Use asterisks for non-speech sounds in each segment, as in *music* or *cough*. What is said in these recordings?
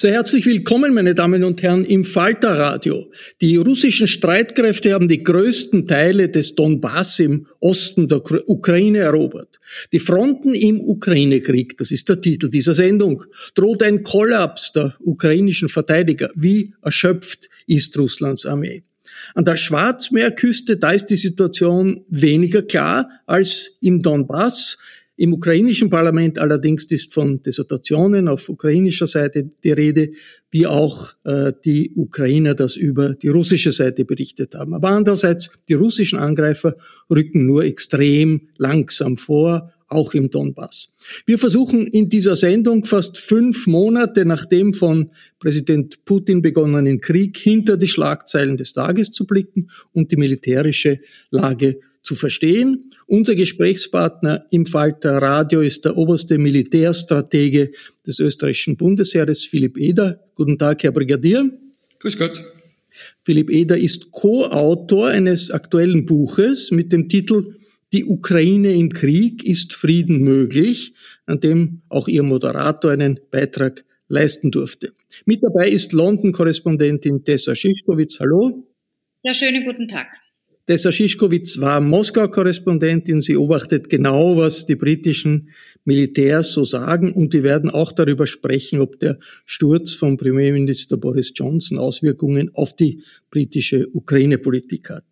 Sehr herzlich willkommen, meine Damen und Herren, im Falterradio. Die russischen Streitkräfte haben die größten Teile des Donbass im Osten der Ukraine erobert. Die Fronten im Ukraine-Krieg, das ist der Titel dieser Sendung, droht ein Kollaps der ukrainischen Verteidiger. Wie erschöpft ist Russlands Armee? An der Schwarzmeerküste, da ist die Situation weniger klar als im Donbass. Im ukrainischen Parlament allerdings ist von Desertationen auf ukrainischer Seite die Rede, wie auch äh, die Ukrainer das über die russische Seite berichtet haben. Aber andererseits, die russischen Angreifer rücken nur extrem langsam vor, auch im Donbass. Wir versuchen in dieser Sendung fast fünf Monate nach dem von Präsident Putin begonnenen Krieg hinter die Schlagzeilen des Tages zu blicken und die militärische Lage zu verstehen. Unser Gesprächspartner im Falter Radio ist der oberste Militärstratege des österreichischen Bundesheeres, Philipp Eder. Guten Tag, Herr Brigadier. Grüß Gott. Philipp Eder ist Co-Autor eines aktuellen Buches mit dem Titel Die Ukraine im Krieg ist Frieden möglich, an dem auch Ihr Moderator einen Beitrag leisten durfte. Mit dabei ist London-Korrespondentin Tessa Schischkowitz. Hallo. Ja, schönen guten Tag. Tessa Schischkowitz war Moskau-Korrespondentin. Sie beobachtet genau, was die britischen Militärs so sagen und die werden auch darüber sprechen, ob der Sturz von Premierminister Boris Johnson Auswirkungen auf die britische Ukraine-Politik hat.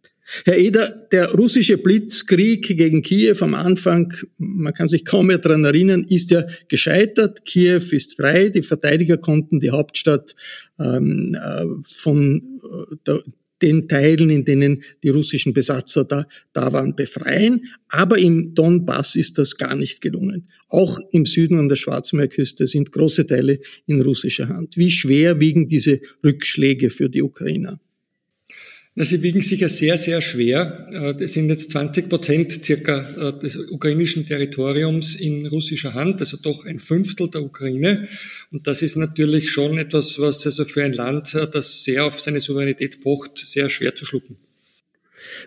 Herr Eder, der russische Blitzkrieg gegen Kiew am Anfang, man kann sich kaum mehr daran erinnern, ist ja gescheitert. Kiew ist frei, die Verteidiger konnten die Hauptstadt ähm, äh, von äh, der, den Teilen, in denen die russischen Besatzer da, da waren, befreien. Aber im Donbass ist das gar nicht gelungen. Auch im Süden an der Schwarzmeerküste sind große Teile in russischer Hand. Wie schwer wiegen diese Rückschläge für die Ukrainer? Sie wiegen sicher sehr, sehr schwer. Äh, das sind jetzt 20 Prozent circa äh, des ukrainischen Territoriums in russischer Hand, also doch ein Fünftel der Ukraine. Und das ist natürlich schon etwas, was also für ein Land, äh, das sehr auf seine Souveränität pocht, sehr schwer zu schlucken.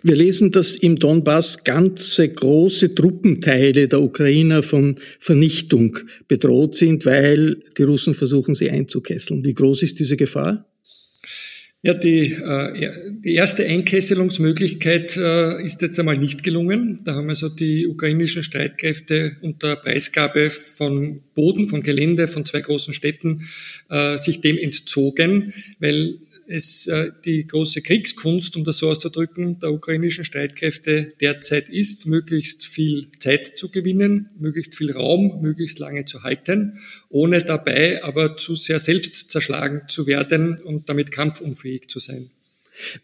Wir lesen, dass im Donbass ganze große Truppenteile der Ukrainer von Vernichtung bedroht sind, weil die Russen versuchen, sie einzukesseln. Wie groß ist diese Gefahr? Ja, die, äh, die erste Einkesselungsmöglichkeit äh, ist jetzt einmal nicht gelungen. Da haben also die ukrainischen Streitkräfte unter Preisgabe von Boden, von Gelände, von zwei großen Städten äh, sich dem entzogen, weil es äh, die große Kriegskunst, um das so auszudrücken, der ukrainischen Streitkräfte derzeit ist, möglichst viel Zeit zu gewinnen, möglichst viel Raum, möglichst lange zu halten, ohne dabei aber zu sehr selbst zerschlagen zu werden und damit kampfunfähig zu sein.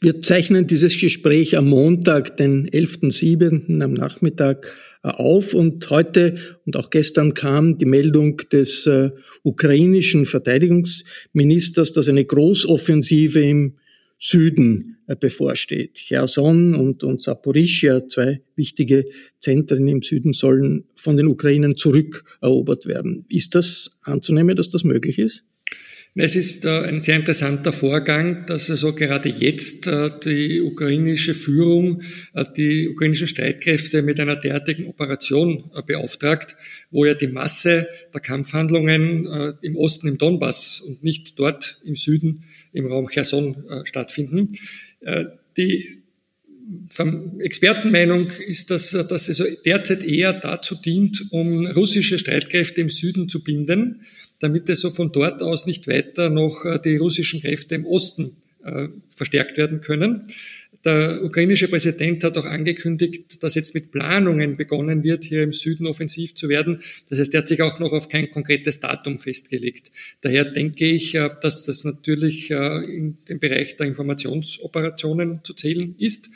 Wir zeichnen dieses Gespräch am Montag, den 11.07. am Nachmittag auf und heute und auch gestern kam die Meldung des äh, ukrainischen Verteidigungsministers, dass eine Großoffensive im Süden äh, bevorsteht. Cherson und, und Saporischia, zwei wichtige Zentren im Süden, sollen von den Ukrainern zurückerobert werden. Ist das anzunehmen, dass das möglich ist? Es ist äh, ein sehr interessanter Vorgang, dass also gerade jetzt äh, die ukrainische Führung äh, die ukrainischen Streitkräfte mit einer derartigen Operation beauftragt, wo ja die Masse der Kampfhandlungen im Osten im Donbass und nicht dort im Süden im Raum Cherson stattfinden. Die Expertenmeinung ist, dass, dass es derzeit eher dazu dient, um russische Streitkräfte im Süden zu binden damit es so von dort aus nicht weiter noch äh, die russischen Kräfte im Osten äh, verstärkt werden können. Der ukrainische Präsident hat auch angekündigt, dass jetzt mit Planungen begonnen wird, hier im Süden offensiv zu werden. Das heißt, er hat sich auch noch auf kein konkretes Datum festgelegt. Daher denke ich, äh, dass das natürlich in den Bereich der Informationsoperationen zu zählen ist.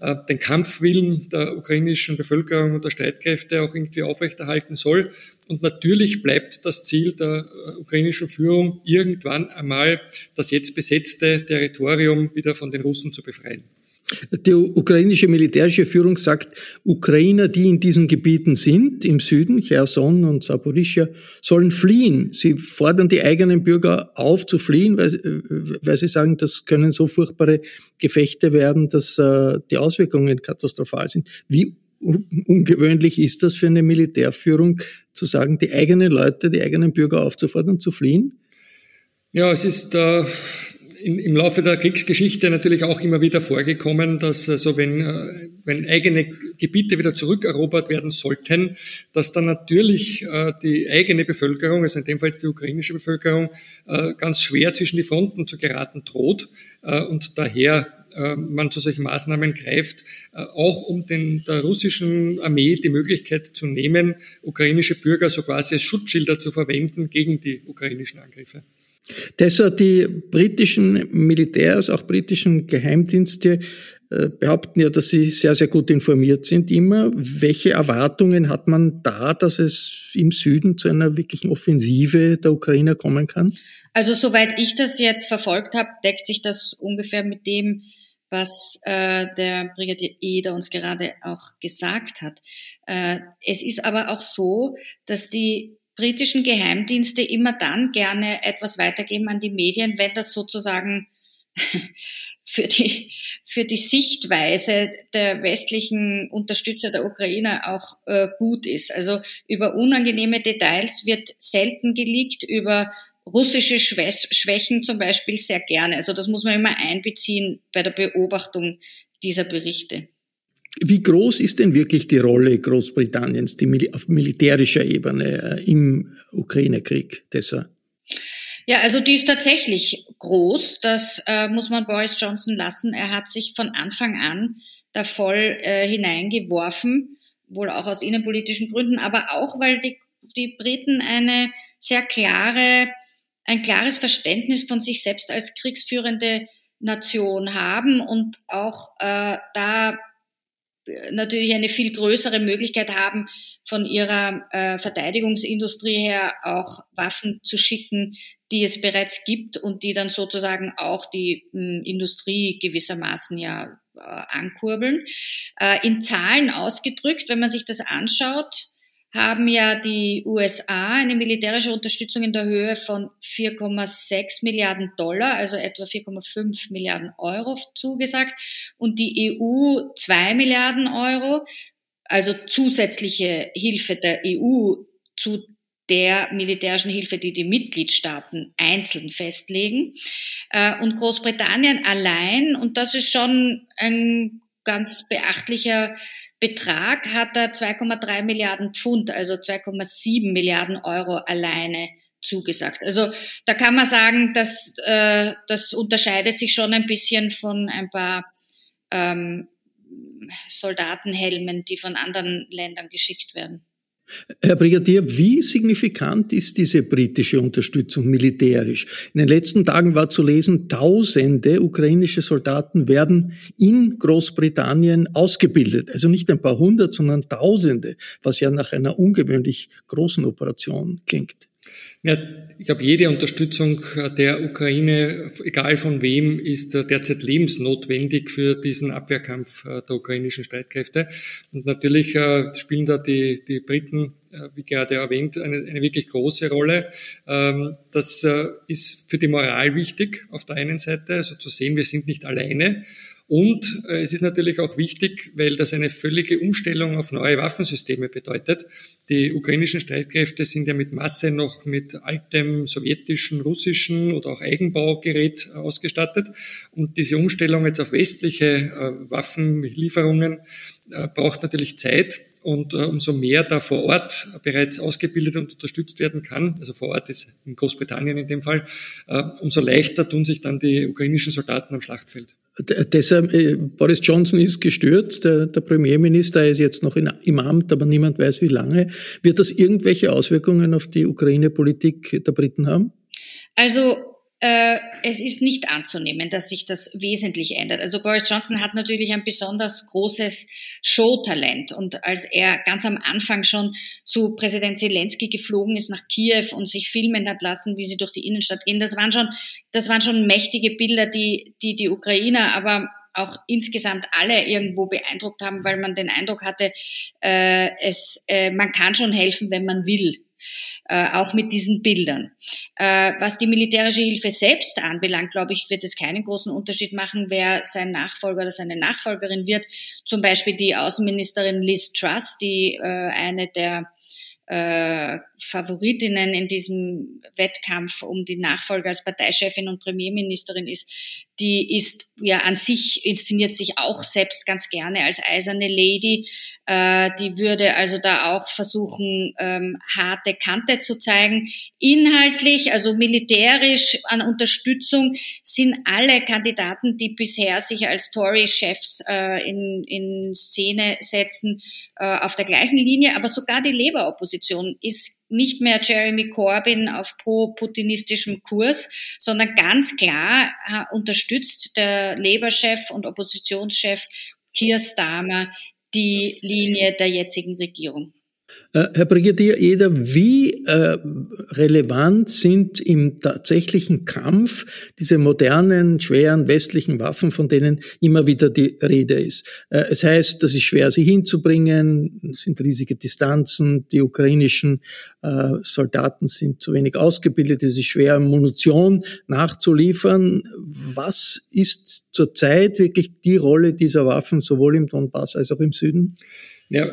Äh, den Kampfwillen der ukrainischen Bevölkerung und der Streitkräfte auch irgendwie aufrechterhalten soll. Und natürlich bleibt das Ziel der äh, ukrainischen Führung, irgendwann einmal das jetzt besetzte Territorium wieder von den Russen zu befreien. Die ukrainische militärische Führung sagt, Ukrainer, die in diesen Gebieten sind, im Süden, Cherson und Saporischia, sollen fliehen. Sie fordern die eigenen Bürger auf zu fliehen, weil, weil sie sagen, das können so furchtbare Gefechte werden, dass äh, die Auswirkungen katastrophal sind. Wie ungewöhnlich ist das für eine Militärführung, zu sagen, die eigenen Leute, die eigenen Bürger aufzufordern, zu fliehen? Ja, es ist äh, in, im Laufe der Kriegsgeschichte natürlich auch immer wieder vorgekommen, dass also wenn, äh, wenn eigene Gebiete wieder zurückerobert werden sollten, dass dann natürlich äh, die eigene Bevölkerung, also in dem Fall jetzt die ukrainische Bevölkerung, äh, ganz schwer zwischen die Fronten zu geraten droht und daher man zu solchen Maßnahmen greift, auch um den, der russischen Armee die Möglichkeit zu nehmen, ukrainische Bürger so quasi als Schutzschilder zu verwenden gegen die ukrainischen Angriffe. Deshalb die britischen Militärs, auch britischen Geheimdienste äh, behaupten ja, dass sie sehr, sehr gut informiert sind immer. Welche Erwartungen hat man da, dass es im Süden zu einer wirklichen Offensive der Ukrainer kommen kann? Also soweit ich das jetzt verfolgt habe, deckt sich das ungefähr mit dem, was äh, der Brigadier Eder uns gerade auch gesagt hat. Äh, es ist aber auch so, dass die britischen Geheimdienste immer dann gerne etwas weitergeben an die Medien, wenn das sozusagen *laughs* für die, für die Sichtweise der westlichen Unterstützer der Ukraine auch äh, gut ist. Also über unangenehme Details wird selten geleakt, über russische Schwächen zum Beispiel sehr gerne. Also das muss man immer einbeziehen bei der Beobachtung dieser Berichte. Wie groß ist denn wirklich die Rolle Großbritanniens die auf militärischer Ebene äh, im Ukraine-Krieg, Tessa? Ja, also die ist tatsächlich groß. Das äh, muss man Boris Johnson lassen. Er hat sich von Anfang an da voll äh, hineingeworfen, wohl auch aus innenpolitischen Gründen, aber auch, weil die, die Briten eine sehr klare, ein klares Verständnis von sich selbst als kriegsführende Nation haben und auch äh, da natürlich eine viel größere Möglichkeit haben, von ihrer äh, Verteidigungsindustrie her auch Waffen zu schicken, die es bereits gibt und die dann sozusagen auch die mh, hm, Industrie gewissermaßen ja äh, ankurbeln. Äh, in Zahlen ausgedrückt, wenn man sich das anschaut, haben ja die USA eine militärische Unterstützung in der Höhe von 4,6 Milliarden Dollar, also etwa 4,5 Milliarden Euro zugesagt und die EU 2 Milliarden Euro, also zusätzliche Hilfe der EU zu der militärischen Hilfe, die die Mitgliedstaaten einzeln festlegen. Äh, und Großbritannien allein, und das ist schon ein ganz beachtlicher Betrag hat er 2,3 Milliarden Pfund, also 2,7 Milliarden Euro alleine zugesagt. Also da kann man sagen, dass äh, das unterscheidet sich schon ein bisschen von ein paar ähm, Soldatenhelmen, die von anderen Ländern geschickt werden. Herr Brigadier, wie signifikant ist diese britische Unterstützung militärisch? In den letzten Tagen war zu lesen, tausende ukrainische Soldaten werden in Großbritannien ausgebildet. Also nicht ein paar hundert, sondern tausende, was ja nach einer ungewöhnlich großen Operation klingt. Ja, ich glaube, jede Unterstützung der Ukraine, egal von wem, ist derzeit lebensnotwendig für diesen Abwehrkampf der ukrainischen Streitkräfte. Und natürlich äh, spielen da die, die Briten, äh, wie gerade erwähnt, eine, eine wirklich große Rolle. Ähm, das äh, ist für die Moral wichtig, auf der einen Seite, also zu sehen, wir sind nicht alleine. Und äh, es ist natürlich auch wichtig, weil das eine völlige Umstellung auf neue Waffensysteme bedeutet. Die ukrainischen Streitkräfte sind ja mit Masse noch mit altem sowjetischen, russischen oder auch Eigenbaugerät ausgestattet. Und diese Umstellung jetzt auf westliche äh, Waffenlieferungen äh, braucht natürlich Zeit. Und äh, umso mehr da vor Ort bereits ausgebildet und unterstützt werden kann, also vor Ort ist in Großbritannien in dem Fall, umso leichter tun sich dann die ukrainischen Soldaten am Schlachtfeld. Deshalb, äh, Boris Johnson ist gestürzt, der, der Premierminister ist jetzt noch in, im Amt, aber niemand weiß wie lange. Wird das irgendwelche Auswirkungen auf die Ukraine-Politik der Briten haben? Also es ist nicht anzunehmen, dass sich das wesentlich ändert. Also Boris Johnson hat natürlich ein besonders großes Showtalent und als er ganz am Anfang schon zu Präsident Zelensky geflogen ist nach Kiew und sich filmen hat lassen, wie sie durch die Innenstadt gehen, das waren schon, das waren schon mächtige Bilder, die die, die Ukrainer, aber auch insgesamt alle irgendwo beeindruckt haben, weil man den Eindruck hatte, äh, es, äh, man kann schon helfen, wenn man will äh, auch mit diesen Bildern. Äh, was die militärische Hilfe selbst anbelangt, glaube ich, wird es keinen großen Unterschied machen, wer sein Nachfolger oder seine Nachfolgerin wird. Zum Beispiel die Außenministerin Liz Truss, die äh, eine der äh, Favoritinnen in diesem Wettkampf um die Nachfolge als Parteichefin und Premierministerin ist, die ist ja an sich, inszeniert sich auch selbst ganz gerne als eiserne Lady. Äh, die würde also da auch versuchen, ähm, harte Kante zu zeigen. Inhaltlich, also militärisch an Unterstützung sind alle Kandidaten, die bisher sich als Tory-Chefs äh, in, in Szene setzen, äh, auf der gleichen Linie. Aber sogar die Labour-Opposition ist nicht mehr Jeremy Corbyn auf pro-putinistischem Kurs, sondern ganz klar äh, unterstützt der Labour-Chef und Oppositionschef Keir Starmer die Linie der jetzigen Regierung. Äh, Herr Brigadier Eder, wie äh, relevant sind im tatsächlichen Kampf diese modernen, schweren westlichen Waffen, von denen immer wieder die Rede ist? Äh, es heißt, das ist schwer, sie hinzubringen, es sind riesige Distanzen, die ukrainischen äh, Soldaten sind zu wenig ausgebildet, es ist schwer, Munition nachzuliefern. Was ist zurzeit wirklich die Rolle dieser Waffen, sowohl im Donbass als auch im Süden? Ja,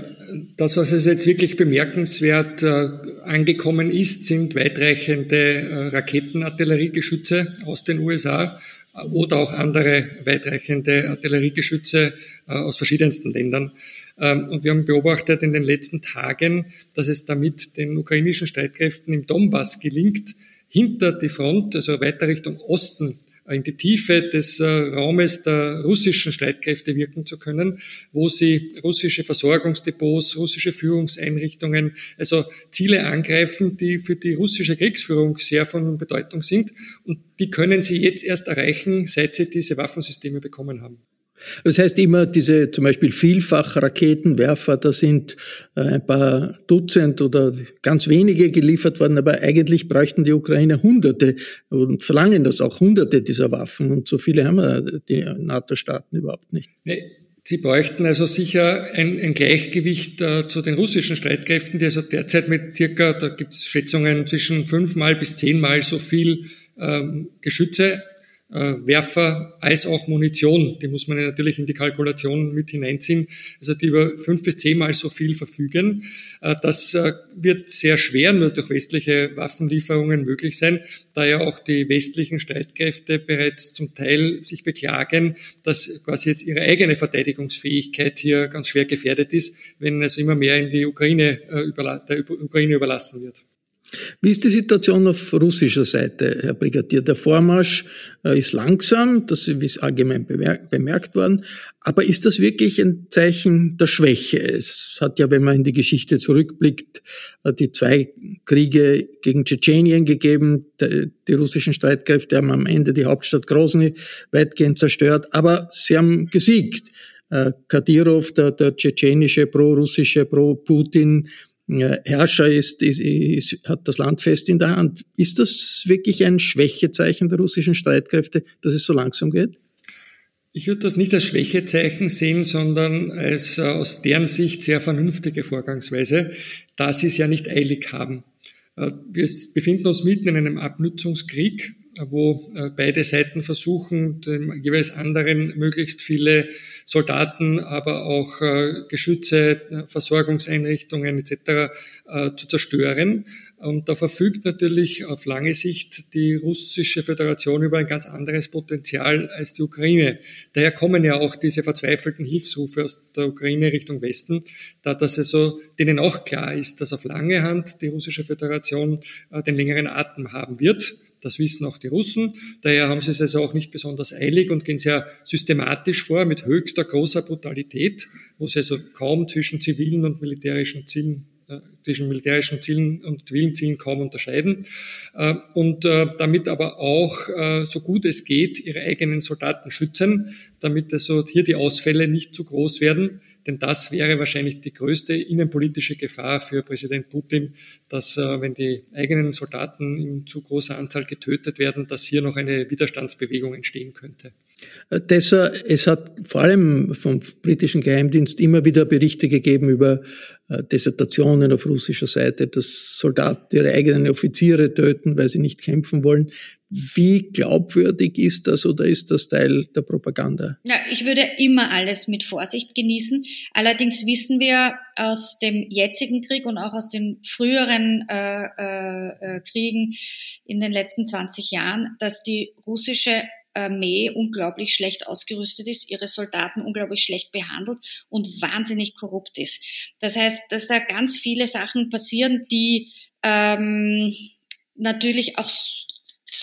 das, was es jetzt wirklich bemerkenswert äh, angekommen ist, sind weitreichende äh, Raketenartilleriegeschütze aus den USA äh, oder auch andere weitreichende Artilleriegeschütze aus verschiedensten Ländern. Ähm, und wir haben beobachtet in den letzten Tagen, dass es damit den ukrainischen Streitkräften im Donbass gelingt, hinter die Front, also weiter Richtung Osten, in die Tiefe des äh, Raumes der russischen Streitkräfte wirken zu können, wo sie russische Versorgungsdepots, russische Führungseinrichtungen, also Ziele angreifen, die für die russische Kriegsführung sehr von Bedeutung sind. Und die können sie jetzt erst erreichen, seit sie diese Waffensysteme bekommen haben. Das heißt immer, diese zum Beispiel Vielfach-Raketenwerfer, da sind äh, ein paar Dutzend oder ganz wenige geliefert worden, aber eigentlich bräuchten die Ukrainer Hunderte und verlangen das auch Hunderte dieser Waffen und so viele haben die NATO-Staaten überhaupt nicht. Nee. Sie bräuchten also sicher ein, ein Gleichgewicht äh, zu den russischen Streitkräften, die also derzeit mit circa, da gibt es Schätzungen zwischen fünfmal bis zehnmal so viel ähm, Geschütze Werfer als auch Munition. Die muss man natürlich in die Kalkulation mit hineinziehen. Also die über fünf bis zehnmal so viel verfügen. Äh, das äh, wird sehr schwer nur durch westliche Waffenlieferungen möglich sein, da ja auch die westlichen Streitkräfte bereits zum Teil sich beklagen, dass quasi jetzt ihre eigene Verteidigungsfähigkeit hier ganz schwer gefährdet ist, wenn es immer mehr in die Ukraine, der Ukraine überlassen wird. Wie ist die Situation auf russischer Seite, Herr Brigadier? Der Vormarsch äh, ist langsam, das ist allgemein bemerkt worden. Aber ist das wirklich ein Zeichen der Schwäche? Es hat ja, wenn man in die Geschichte zurückblickt, äh, die zwei Kriege gegen Tschetschenien gegeben. Die russischen Streitkräfte haben am Ende die Hauptstadt Grozny weitgehend zerstört, aber sie haben gesiegt. Äh, Kadyrov, der, der tschetschenische, pro-russische, pro-Putin, Herrscher ist, ist, ist, hat das Land fest in der Hand. Ist das wirklich ein Schwächezeichen der russischen Streitkräfte, dass es so langsam geht? Ich würde das nicht als Schwächezeichen sehen, sondern als äh, aus deren Sicht sehr vernünftige Vorgangsweise, da sie es ja nicht eilig haben. Äh, wir befinden uns mitten in einem Abnutzungskrieg wo äh, beide Seiten versuchen, dem jeweils anderen möglichst viele Soldaten, aber auch äh, Geschütze, äh, Versorgungseinrichtungen etc. zu zerstören. Und da verfügt natürlich auf lange Sicht die russische Föderation über ein ganz anderes Potenzial als die Ukraine. Daher kommen ja auch diese verzweifelten Hilfsrufe aus der Ukraine Richtung Westen, da das also denen auch klar ist, dass auf lange Hand die russische Föderation den längeren Atem haben wird das wissen auch die Russen. Daher haben sie es also auch nicht besonders eilig und gehen sehr systematisch vor mit höchster großer Brutalität, wo sie also kaum zwischen zivilen und militärischen Zielen äh, zwischen militärischen Zielen und zivilen Zielen kaum unterscheiden äh, und äh, damit aber auch, so gut es geht, ihre eigenen Soldaten schützen, damit also hier die Ausfälle nicht zu groß werden denn das wäre wahrscheinlich die größte innenpolitische Gefahr für Präsident Putin, dass äh, wenn die eigenen Soldaten in zu großer Anzahl getötet werden, dass hier noch eine Widerstandsbewegung entstehen könnte. Äh, Tessa, es hat vor allem vom britischen Geheimdienst immer wieder Berichte gegeben über äh, Desertationen auf russischer Seite, dass Soldaten ihre eigenen Offiziere töten, weil sie nicht kämpfen wollen. Wie glaubwürdig ist das oder ist das Teil der Propaganda? Ja, ich würde immer alles mit Vorsicht genießen. Allerdings wissen wir aus dem jetzigen Krieg und auch aus den früheren äh, äh, äh Kriegen in den letzten 20 Jahren, dass die russische Armee unglaublich schlecht ausgerüstet ist, ihre Soldaten unglaublich schlecht behandelt und wahnsinnig korrupt ist. Das heißt, dass da ganz viele Sachen passieren, die ähm, natürlich auch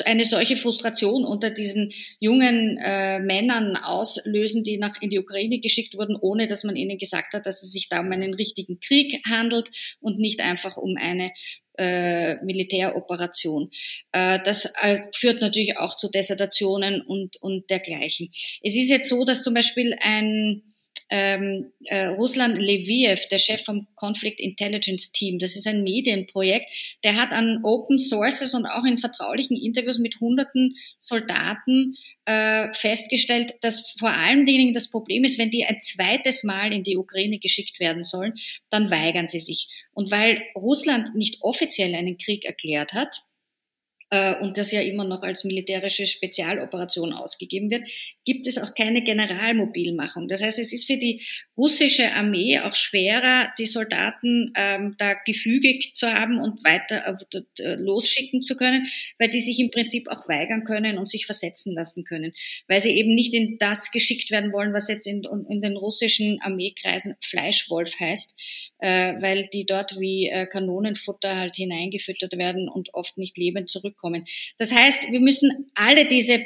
eine solche Frustration unter diesen jungen äh, Männern auslösen, die nach in die Ukraine geschickt wurden, ohne dass man ihnen gesagt hat, dass es sich da um einen richtigen Krieg handelt und nicht einfach um eine äh, Militäroperation. Äh, das äh, führt natürlich auch zu Desertationen und, und dergleichen. Es ist jetzt so, dass zum Beispiel ein ähm, äh, Ruslan Leviev, der Chef vom Conflict Intelligence Team, das ist ein Medienprojekt, der hat an Open Sources und auch in vertraulichen Interviews mit hunderten Soldaten äh, festgestellt, dass vor allen Dingen das Problem ist, wenn die ein zweites Mal in die Ukraine geschickt werden sollen, dann weigern sie sich. Und weil Russland nicht offiziell einen Krieg erklärt hat, und das ja immer noch als militärische Spezialoperation ausgegeben wird, gibt es auch keine Generalmobilmachung. Das heißt, es ist für die russische Armee auch schwerer, die Soldaten ähm, da gefügig zu haben und weiter äh, losschicken zu können, weil die sich im Prinzip auch weigern können und sich versetzen lassen können, weil sie eben nicht in das geschickt werden wollen, was jetzt in, in den russischen Armeekreisen Fleischwolf heißt, äh, weil die dort wie äh, Kanonenfutter halt hineingefüttert werden und oft nicht lebend zurückkommen. Das heißt, wir müssen alle diese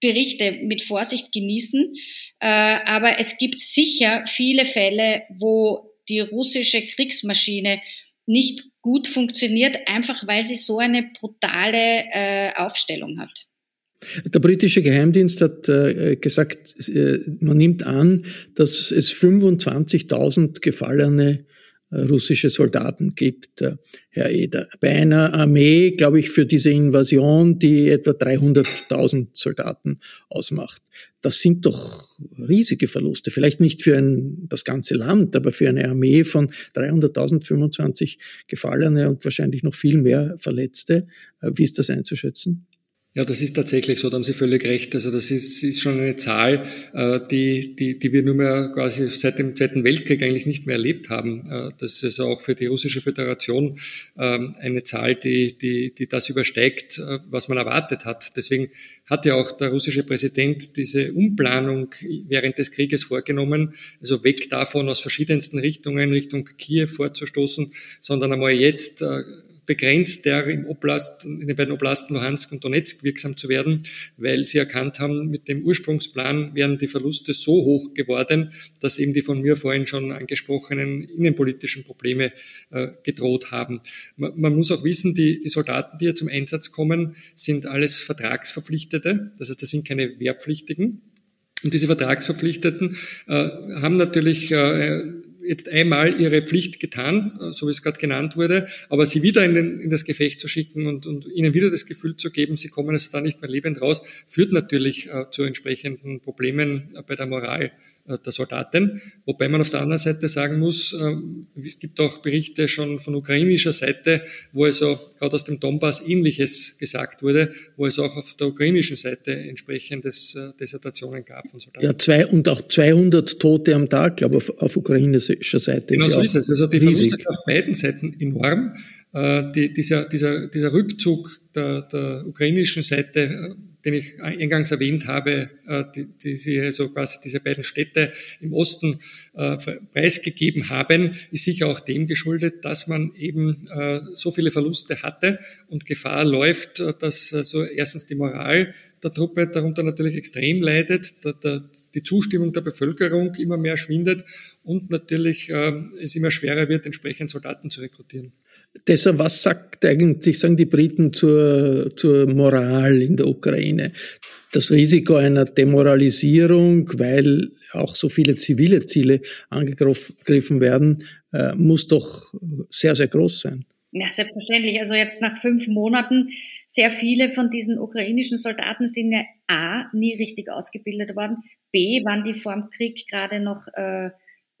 Berichte mit Vorsicht genießen, äh, aber es gibt sicher viele Fälle, wo die russische Kriegsmaschine nicht gut funktioniert, einfach weil sie so eine brutale äh, Aufstellung hat. Der britische Geheimdienst hat äh, gesagt, man nimmt an, dass es 25.000 gefallene russische Soldaten gibt, äh, Herr Eder. Bei einer Armee, glaube ich, für diese Invasion, die etwa 300.000 Soldaten ausmacht. Das sind doch riesige Verluste. Vielleicht nicht für ein, das ganze Land, aber für eine Armee von 300.000, 25 Gefallene und wahrscheinlich noch viel mehr Verletzte. Äh, wie ist das einzuschätzen? Ja, das ist tatsächlich so, da haben Sie völlig recht. Also das ist, ist schon eine Zahl, äh, die, die, die wir nunmehr quasi seit dem Zweiten Weltkrieg eigentlich nicht mehr erlebt haben. Äh, das ist auch für die russische Föderation ähm, eine Zahl, die, die, die das übersteigt, äh, was man erwartet hat. Deswegen hat ja auch der russische Präsident diese Umplanung während des Krieges vorgenommen, also weg davon aus verschiedensten Richtungen Richtung Kiew vorzustoßen, sondern einmal jetzt begrenzter im Oblast, in den beiden Oblasten Luhansk und Donetsk wirksam zu werden, weil sie erkannt haben, mit dem Ursprungsplan wären die Verluste so hoch geworden, dass eben die von mir vorhin schon angesprochenen innenpolitischen Probleme äh, gedroht haben. Man, man, muss auch wissen, die, die Soldaten, die hier zum Einsatz kommen, sind alles Vertragsverpflichtete, das heißt, das sind keine Wehrpflichtigen. Und diese Vertragsverpflichteten äh, haben natürlich äh, jetzt einmal ihre Pflicht getan, so wie es gerade genannt wurde, aber sie wieder in, den, in das Gefecht zu schicken und, und, ihnen wieder das Gefühl zu geben, sie kommen also da nicht mehr lebend raus, führt natürlich äh, zu entsprechenden Problemen äh, bei der Moral der Soldaten. Wobei man auf der anderen Seite sagen muss, ähm, es gibt auch Berichte schon von ukrainischer Seite, wo also gerade aus dem Donbass Ähnliches gesagt wurde, wo es auch auf der ukrainischen Seite entsprechendes äh, Dissertationen gab von Soldaten. Ja, zwei, und auch 200 Tote am Tag, glaube ich, auf, auf ukrainischer Seite. Genau so ist es. Also die Verluste sind auf beiden Seiten enorm. Äh, die, dieser, dieser, dieser Rückzug der, der ukrainischen Seite den ich eingangs erwähnt habe, äh, die, die sie also quasi diese beiden Städte im Osten äh, preisgegeben haben, ist sicher auch dem geschuldet, dass man eben äh, so viele Verluste hatte und Gefahr läuft, dass also erstens die Moral der Truppe darunter natürlich extrem leidet, der, der, die Zustimmung der Bevölkerung immer mehr schwindet und natürlich es immer schwerer wird, entsprechend Soldaten zu rekrutieren. Deshalb, was sagt eigentlich, sagen die Briten zur, zur Moral in der Ukraine? Das Risiko einer Demoralisierung, weil auch so viele zivile Ziele angegriffen werden, äh, muss doch sehr, sehr groß sein. Ja, selbstverständlich. Also jetzt nach fünf Monaten, sehr viele von diesen ukrainischen Soldaten sind ja A, nie richtig ausgebildet worden, B, waren die vor dem Krieg gerade noch äh,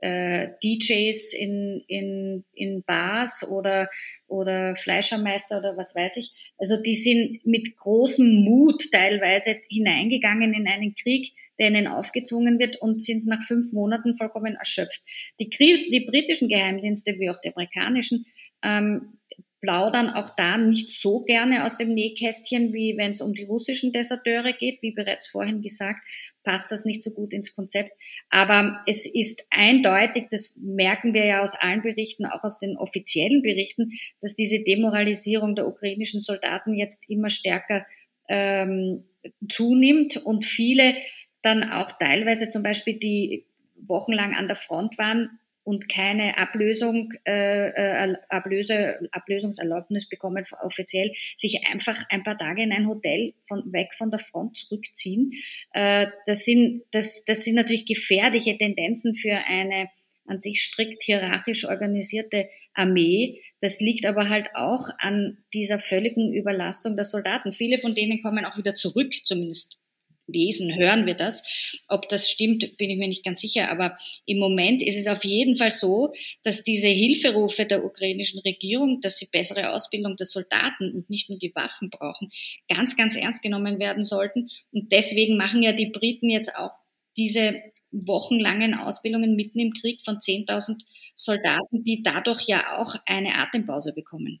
äh, DJs in, in, in Bars oder, oder Fleischermeister oder was weiß ich. Also die sind mit großem Mut teilweise hineingegangen in einen Krieg, der ihnen aufgezwungen wird und sind nach fünf Monaten vollkommen erschöpft. Die, die britischen Geheimdienste wie auch die amerikanischen ähm, plaudern auch da nicht so gerne aus dem Nähkästchen, wie wenn es um die russischen Deserteure geht, wie bereits vorhin gesagt passt das nicht so gut ins Konzept. Aber es ist eindeutig, das merken wir ja aus allen Berichten, auch aus den offiziellen Berichten, dass diese Demoralisierung der ukrainischen Soldaten jetzt immer stärker ähm, zunimmt und viele dann auch teilweise zum Beispiel, die wochenlang an der Front waren, und keine Ablösung, äh, äh, Ablöse, Ablösungserlaubnis bekommen offiziell, sich einfach ein paar Tage in ein Hotel von, weg von der Front zurückziehen. Äh, das, sind, das, das sind natürlich gefährliche Tendenzen für eine an sich strikt hierarchisch organisierte Armee. Das liegt aber halt auch an dieser völligen Überlastung der Soldaten. Viele von denen kommen auch wieder zurück, zumindest lesen, hören wir das. Ob das stimmt, bin ich mir nicht ganz sicher. Aber im Moment ist es auf jeden Fall so, dass diese Hilferufe der ukrainischen Regierung, dass sie bessere Ausbildung der Soldaten und nicht nur die Waffen brauchen, ganz, ganz ernst genommen werden sollten. Und deswegen machen ja die Briten jetzt auch diese wochenlangen Ausbildungen mitten im Krieg von 10.000 Soldaten, die dadurch ja auch eine Atempause bekommen.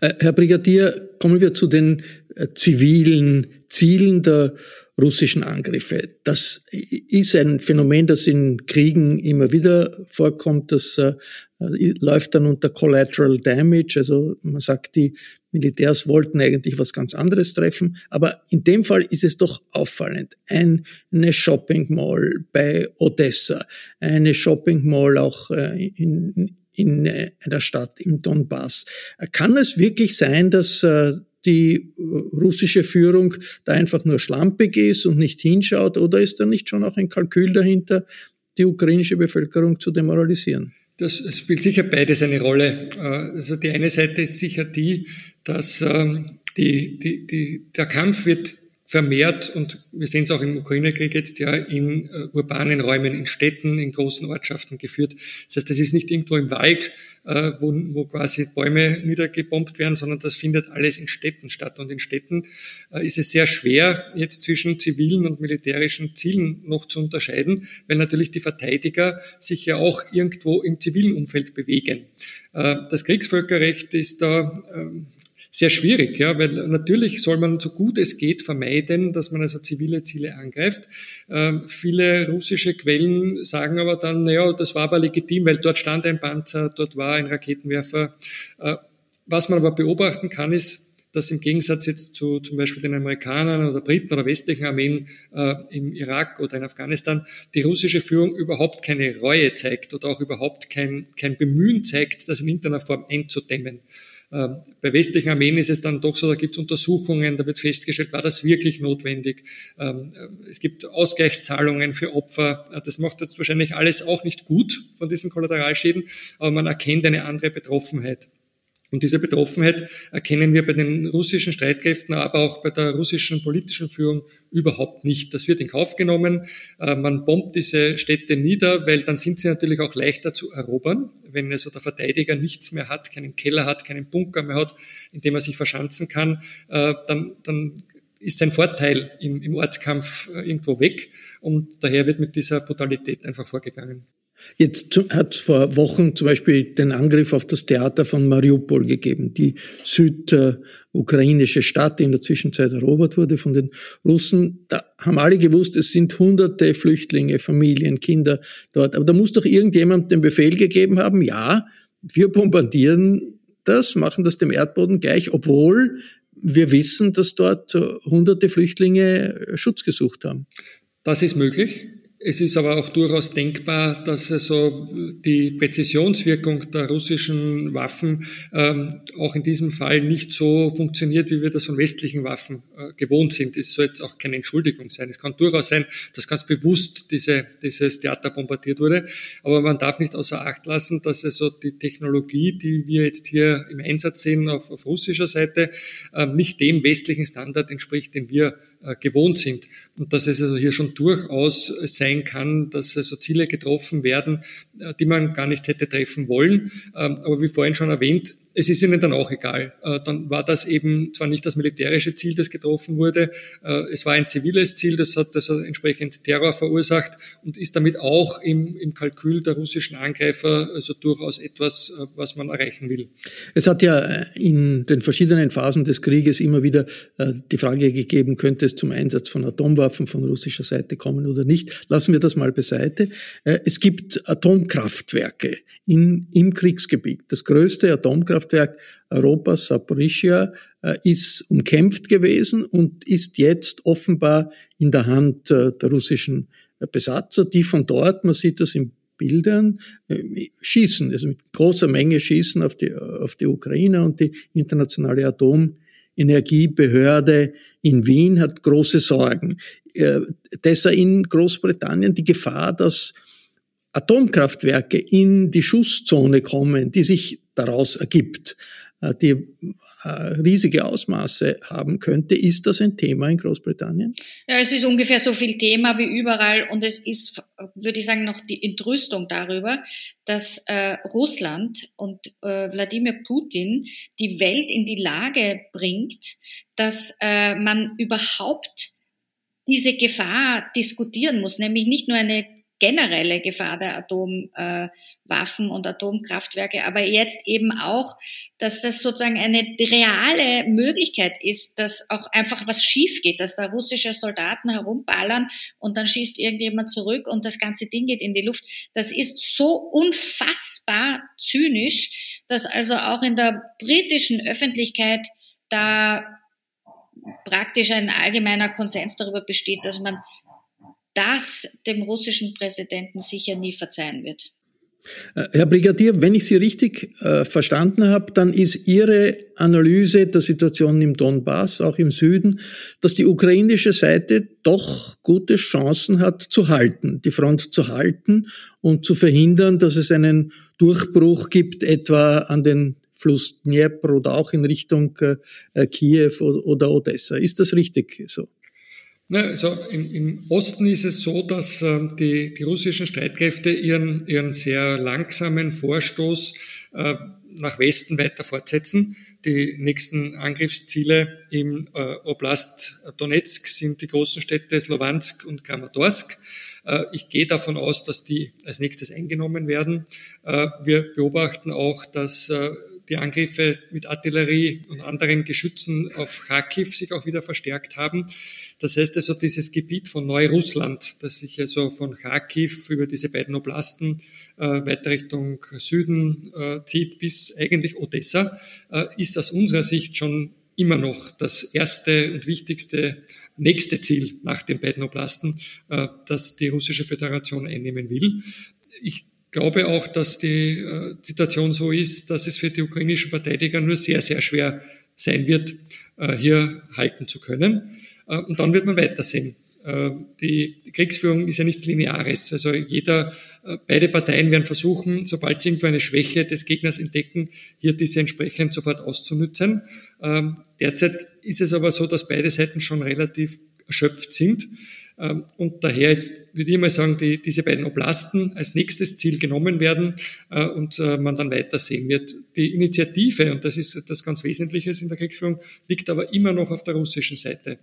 Herr Brigadier, kommen wir zu den äh, zivilen Zielen der russischen Angriffe. Das ist ein Phänomen, das in Kriegen immer wieder vorkommt. Das äh, läuft dann unter Collateral Damage. Also man sagt, die Militärs wollten eigentlich was ganz anderes treffen. Aber in dem Fall ist es doch auffallend. Eine Shopping Mall bei Odessa, eine Shopping Mall auch äh, in, in einer Stadt im Donbass. Kann es wirklich sein, dass äh, die russische Führung da einfach nur schlampig ist und nicht hinschaut? Oder ist da nicht schon auch ein Kalkül dahinter, die ukrainische Bevölkerung zu demoralisieren? Das spielt sicher beides eine Rolle. Äh, also die eine Seite ist sicher die, dass ähm, die, die, die, der Kampf wird vermehrt, und wir sehen es auch im Ukraine-Krieg jetzt ja, in uh, urbanen Räumen, in Städten, in großen Ortschaften geführt. Das heißt, das ist nicht irgendwo im Wald, uh, wo, wo quasi Bäume niedergebombt werden, sondern das findet alles in Städten statt. Und in Städten uh, ist es sehr schwer, jetzt zwischen zivilen und militärischen Zielen noch zu unterscheiden, weil natürlich die Verteidiger sich ja auch irgendwo im zivilen Umfeld bewegen. Das Kriegsvölkerrecht ist da ähm, sehr schwierig, ja, weil natürlich soll man so gut es geht vermeiden, dass man also zivile Ziele angreift. Ähm, viele russische Quellen sagen aber dann, naja, das war aber legitim, weil dort stand ein Panzer, dort war ein Raketenwerfer. Äh, was man aber beobachten kann, ist, dass im Gegensatz jetzt zu zum Beispiel den Amerikanern oder Briten oder westlichen Armeen äh, im Irak oder in Afghanistan die russische Führung überhaupt keine Reue zeigt oder auch überhaupt kein, kein Bemühen zeigt, das in irgendeiner Form einzudämmen. Ähm, bei westlichen Armeen ist es dann doch so, da gibt es Untersuchungen, da wird festgestellt, war das wirklich notwendig. Ähm, äh, es gibt Ausgleichszahlungen für Opfer. Äh, das macht jetzt wahrscheinlich alles auch nicht gut von diesen Kollateralschäden, aber man erkennt eine andere Betroffenheit. Und diese Betroffenheit erkennen wir bei den russischen Streitkräften, aber auch bei der russischen politischen Führung überhaupt nicht. Das wird in Kauf genommen. Äh, man bombt diese Städte nieder, weil dann sind sie natürlich auch leichter zu erobern. Wenn also der Verteidiger nichts mehr hat, keinen Keller hat, keinen Bunker mehr hat, in dem er sich verschanzen kann, äh, dann, dann ist sein Vorteil im, im Ortskampf äh, irgendwo weg. Und daher wird mit dieser Brutalität einfach vorgegangen. Jetzt hat es vor Wochen zum Beispiel den Angriff auf das Theater von Mariupol gegeben, die südukrainische Stadt, die in der Zwischenzeit erobert wurde von den Russen. Da haben alle gewusst, es sind hunderte Flüchtlinge, Familien, Kinder dort. Aber da muss doch irgendjemand den Befehl gegeben haben, ja, wir bombardieren das, machen das dem Erdboden gleich, obwohl wir wissen, dass dort hunderte Flüchtlinge Schutz gesucht haben. Das ist möglich. Es ist aber auch durchaus denkbar, dass also die Präzisionswirkung der russischen Waffen ähm, auch in diesem Fall nicht so funktioniert, wie wir das von westlichen Waffen äh, gewohnt sind. Es soll jetzt auch keine Entschuldigung sein. Es kann durchaus sein, dass ganz bewusst diese, dieses Theater bombardiert wurde. Aber man darf nicht außer Acht lassen, dass also die Technologie, die wir jetzt hier im Einsatz sehen auf, auf russischer Seite, äh, nicht dem westlichen Standard entspricht, den wir gewohnt sind. Und dass es also hier schon durchaus sein kann, dass also Ziele getroffen werden, äh, die man gar nicht hätte treffen wollen. Ähm, aber wie vorhin schon erwähnt, es ist ihnen dann auch egal. Äh, dann war das eben zwar nicht das militärische Ziel, das getroffen wurde, äh, es war ein ziviles Ziel, das hat also entsprechend Terror verursacht und ist damit auch im, im Kalkül der russischen Angreifer also durchaus etwas, äh, was man erreichen will. Es hat ja in den verschiedenen Phasen des Krieges immer wieder die Frage gegeben, könnte es zum Einsatz von Atomwaffen von russischer Seite kommen oder nicht. Lassen wir das mal beiseite. Es gibt Atomkraftwerke in, im Kriegsgebiet. Das größte Atomkraftwerk Europas, Saporischia, äh, ist umkämpft gewesen und ist jetzt offenbar in der Hand äh, der russischen Besatzer, die von dort, man sieht das in Bildern, äh, schießen, also mit großer Menge schießen auf die, auf die Ukraine und die internationale Atomenergiebehörde in Wien hat große Sorgen. Deshalb in Großbritannien die Gefahr, dass Atomkraftwerke in die Schusszone kommen, die sich daraus ergibt, äh, die äh, riesige Ausmaße haben könnte. Ist das ein Thema in Großbritannien? Ja, es ist ungefähr so viel Thema wie überall und es ist, würde ich sagen, noch die Entrüstung darüber, dass äh, Russland und äh, Wladimir Putin die Welt in die Lage bringt, dass äh, man überhaupt diese Gefahr diskutieren muss, nämlich nicht nur eine generelle Gefahr der Atomwaffen und Atomkraftwerke, aber jetzt eben auch, dass das sozusagen eine reale Möglichkeit ist, dass auch einfach was schief geht, dass da russische Soldaten herumballern und dann schießt irgendjemand zurück und das ganze Ding geht in die Luft. Das ist so unfassbar zynisch, dass also auch in der britischen Öffentlichkeit da praktisch ein allgemeiner Konsens darüber besteht, dass man das dem russischen Präsidenten sicher nie verzeihen wird. Äh, Herr Brigadier, wenn ich Sie richtig äh, verstanden habe, dann ist Ihre Analyse der Situation im Donbass, auch im Süden, dass die ukrainische Seite doch gute Chancen hat zu halten, die Front zu halten und zu verhindern, dass es einen Durchbruch gibt, etwa an den Fluss Dnieper oder auch in Richtung äh, Kiew oder, oder Odessa. Ist das richtig so? Also im, im, Osten ist es so, dass äh, die, die russischen Streitkräfte ihren, ihren sehr langsamen Vorstoß äh, nach Westen weiter fortsetzen. Die nächsten Angriffsziele im äh, Oblast Donetsk sind die großen Städte Slowansk und Kramatorsk. Äh, ich gehe davon aus, dass die als nächstes eingenommen werden. Äh, wir beobachten auch, dass äh, die Angriffe mit Artillerie und anderen Geschützen auf Kharkiv sich auch wieder verstärkt haben. Das heißt also, dieses Gebiet von Neurussland, das sich also von Kharkiv über diese beiden Oblasten äh, weiter Richtung Süden äh, zieht bis eigentlich Odessa, äh, ist aus unserer Sicht schon immer noch das erste und wichtigste nächste Ziel nach den beiden Oblasten, äh, das die russische Föderation einnehmen will. Ich glaube auch, dass die äh, Situation so ist, dass es für die ukrainischen Verteidiger nur sehr, sehr schwer sein wird, äh, hier halten zu können. Äh, und dann wird man weitersehen. Die Kriegsführung ist ja nichts Lineares. Also jeder, beide Parteien werden versuchen, sobald sie irgendwo eine Schwäche des Gegners entdecken, hier diese entsprechend sofort auszunützen. Ähm, derzeit ist es aber so, dass beide Seiten schon relativ erschöpft sind. Ähm, und daher jetzt würde ich mal sagen, die, diese beiden Oblasten als nächstes Ziel genommen werden äh, und äh, man dann weitersehen wird. Die Initiative, und das ist das ganz Wesentliche in der Kriegsführung, liegt aber immer noch auf der russischen Seite.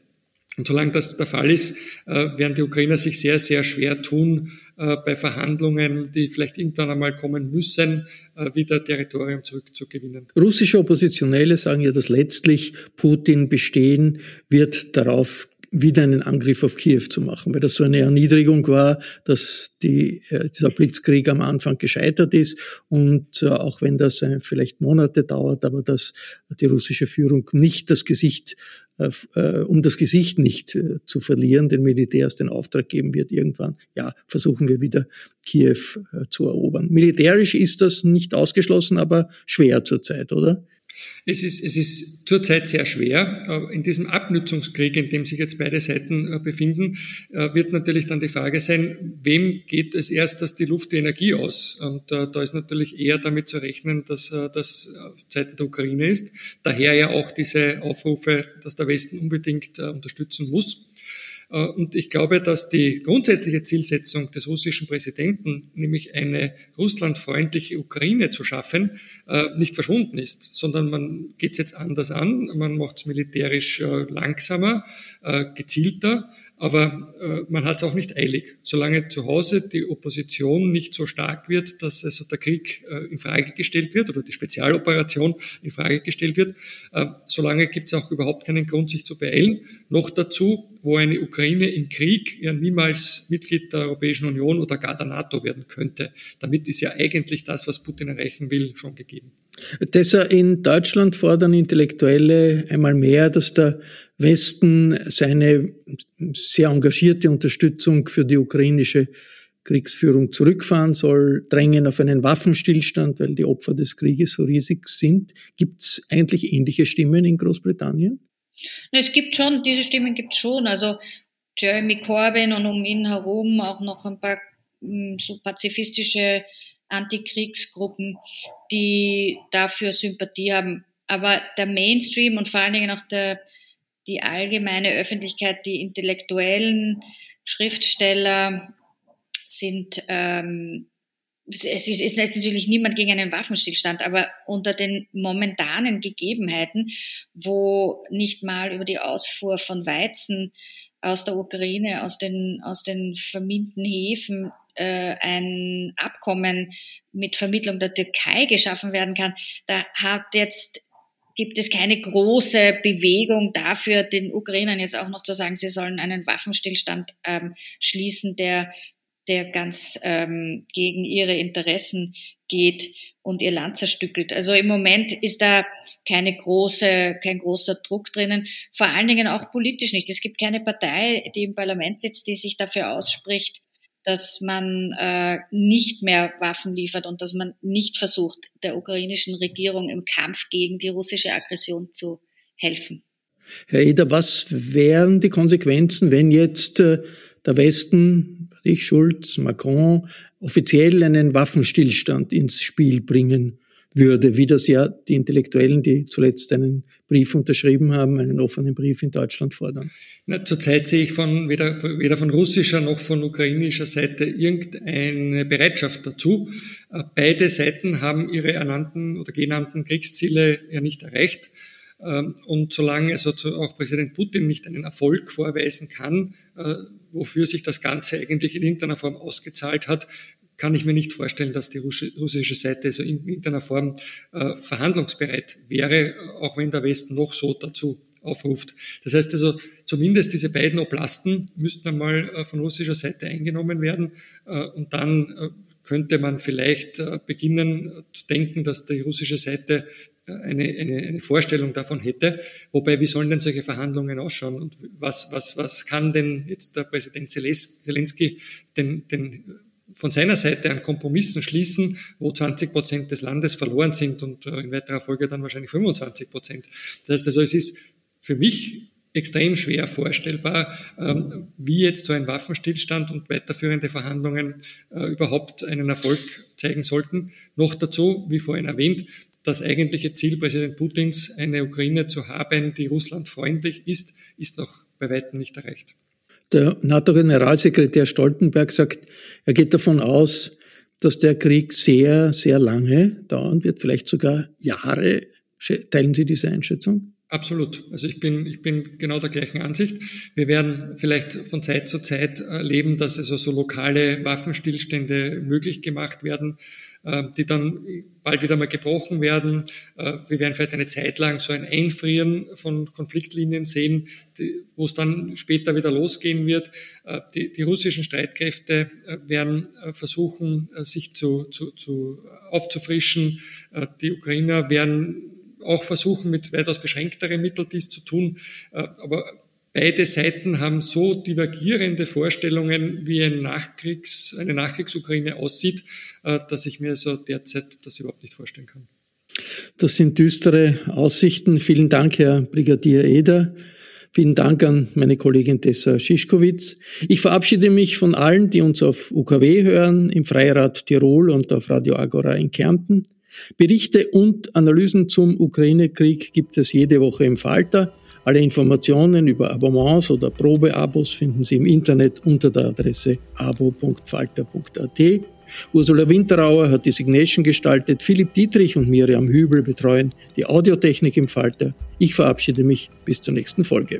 Und solange das der Fall ist, äh, werden die Ukrainer sich sehr, sehr schwer tun, bei Verhandlungen, die vielleicht irgendwann einmal kommen müssen, wieder Territorium zurückzugewinnen. Russische Oppositionelle sagen ja, dass letztlich Putin bestehen wird darauf wieder einen Angriff auf Kiew zu machen, weil das so eine Erniedrigung war, dass die, äh, dieser Blitzkrieg am Anfang gescheitert ist und äh, auch wenn das äh, vielleicht Monate dauert, aber dass die russische Führung nicht das Gesicht, äh, äh, um das Gesicht nicht äh, zu verlieren, den Militärs den Auftrag geben wird, irgendwann, ja, versuchen wir wieder Kiew zu erobern. Militärisch ist das nicht ausgeschlossen, aber schwer zurzeit, oder? Es ist, es ist zurzeit sehr schwer. In diesem Abnützungskrieg, in dem sich jetzt beide Seiten äh, befinden, äh, wird natürlich dann die Frage sein, wem geht es erst dass die Luft die Energie aus? Und äh, da ist natürlich eher damit zu rechnen, dass das auf Seiten der Ukraine ist. Daher ja auch diese Aufrufe, dass der Westen unbedingt unterstützen muss. Äh, und ich glaube, dass die grundsätzliche Zielsetzung des russischen Präsidenten, nämlich eine russlandfreundliche Ukraine zu schaffen, äh, nicht verschwunden ist, sondern man geht es jetzt anders an, man macht es militärisch äh, langsamer, gezielter aber äh, man hat es auch nicht eilig. Solange zu Hause die Opposition nicht so stark wird, dass also der Krieg äh, in Frage gestellt wird oder die Spezialoperation in Frage gestellt wird, äh, solange gibt es auch überhaupt keinen Grund, sich zu beeilen. Noch dazu, wo eine Ukraine im Krieg ja niemals Mitglied der Europäischen Union oder gar der NATO werden könnte. Damit ist ja eigentlich das, was Putin erreichen will, schon gegeben. Deshalb in Deutschland fordern Intellektuelle einmal mehr, dass der Westen seine sehr engagierte Unterstützung für die ukrainische Kriegsführung zurückfahren soll, drängen auf einen Waffenstillstand, weil die Opfer des Krieges so riesig sind. Gibt es eigentlich ähnliche Stimmen in Großbritannien? Es gibt schon, diese Stimmen gibt es schon. Also Jeremy Corbyn und um ihn herum auch noch ein paar hm, so pazifistische Antikriegsgruppen, die dafür Sympathie haben. Aber der Mainstream und vor allen Dingen auch der, die allgemeine Öffentlichkeit, die intellektuellen Schriftsteller sind, ähm, es ist, natürlich niemand gegen einen Waffenstillstand, aber unter den momentanen Gegebenheiten, wo nicht mal über die Ausfuhr von Weizen aus der Ukraine, aus den, aus den verminten Häfen äh, ein Abkommen mit Vermittlung der Türkei geschaffen werden kann, da hat jetzt gibt es keine große Bewegung dafür, den Ukrainern jetzt auch noch zu sagen, sie sollen einen Waffenstillstand ähm, schließen, der, der ganz ähm, gegen ihre Interessen geht und ihr Land zerstückelt. Also im Moment ist da keine große, kein großer Druck drinnen. Vor allen Dingen auch politisch nicht. Es gibt keine Partei, die im Parlament sitzt, die sich dafür ausspricht, dass man äh, nicht mehr Waffen liefert und dass man nicht versucht, der ukrainischen Regierung im Kampf gegen die russische Aggression zu helfen. Herr Eder, was wären die Konsequenzen, wenn jetzt äh, der Westen, ich Schulz, Macron, offiziell einen Waffenstillstand ins Spiel bringen würde, wie das ja die Intellektuellen, die zuletzt einen Brief unterschrieben haben, einen offenen Brief in Deutschland fordern. Na, zurzeit sehe ich von weder, weder von russischer noch von ukrainischer Seite irgendeine Bereitschaft dazu. Äh, beide Seiten haben ihre ernannten oder genannten Kriegsziele ja nicht erreicht. Ähm, und solange also auch Präsident Putin nicht einen Erfolg vorweisen kann, äh, wofür sich das Ganze eigentlich in irgendeiner Form ausgezahlt hat, kann ich mir nicht vorstellen, dass die russische Seite so in irgendeiner Form äh, verhandlungsbereit wäre, auch wenn der Westen noch so dazu aufruft. Das heißt also, zumindest diese beiden Oblasten müssten einmal äh, von russischer Seite eingenommen werden äh, und dann äh, könnte man vielleicht äh, beginnen äh, zu denken, dass die russische Seite eine, eine, eine Vorstellung davon hätte. Wobei, wie sollen denn solche Verhandlungen ausschauen? Und was, was, was kann denn jetzt der Präsident Zelensky den, den von seiner Seite an Kompromissen schließen, wo 20 Prozent des Landes verloren sind und äh, in weiterer Folge dann wahrscheinlich 25 Prozent. Das heißt also, es ist für mich extrem schwer vorstellbar, ähm, wie jetzt so ein Waffenstillstand und weiterführende Verhandlungen äh, überhaupt einen Erfolg zeigen sollten. Noch dazu, wie vorhin erwähnt, das eigentliche Ziel Präsident Putins, eine Ukraine zu haben, die Russland freundlich ist, ist noch bei weitem nicht erreicht. Der NATO-Generalsekretär Stoltenberg sagt, er geht davon aus, dass der Krieg sehr, sehr lange dauern wird, vielleicht sogar Jahre. Teilen Sie diese Einschätzung? Absolut. Also ich bin, ich bin genau der gleichen Ansicht. Wir werden vielleicht von Zeit zu Zeit erleben, dass also so lokale Waffenstillstände möglich gemacht werden, äh, die dann bald wieder mal gebrochen werden. Äh, wir werden vielleicht eine Zeit lang so ein Einfrieren von Konfliktlinien sehen, wo es dann später wieder losgehen wird. Äh, die, die russischen Streitkräfte werden versuchen, sich zu, zu, zu aufzufrischen. Die Ukrainer werden auch versuchen, mit weitaus beschränkteren Mitteln dies zu tun. Äh, aber beide Seiten haben so divergierende Vorstellungen, wie ein Nachkriegs, eine Nachkriegsukraine aussieht, äh, dass ich mir so derzeit das überhaupt nicht vorstellen kann. Das sind düstere Aussichten. Vielen Dank, Herr Brigadier Eder. Vielen Dank an meine Kollegin Tessa Schischkowitz. Ich verabschiede mich von allen, die uns auf UKW hören, im Freirad Tirol und auf Radio Agora in Kärnten. Berichte und Analysen zum Ukraine-Krieg gibt es jede Woche im Falter. Alle Informationen über Abonnements oder Probeabos finden Sie im Internet unter der Adresse abo.falter.at. Ursula Winterauer hat die Signation gestaltet, Philipp Dietrich und Miriam Hübel betreuen die Audiotechnik im Falter. Ich verabschiede mich bis zur nächsten Folge.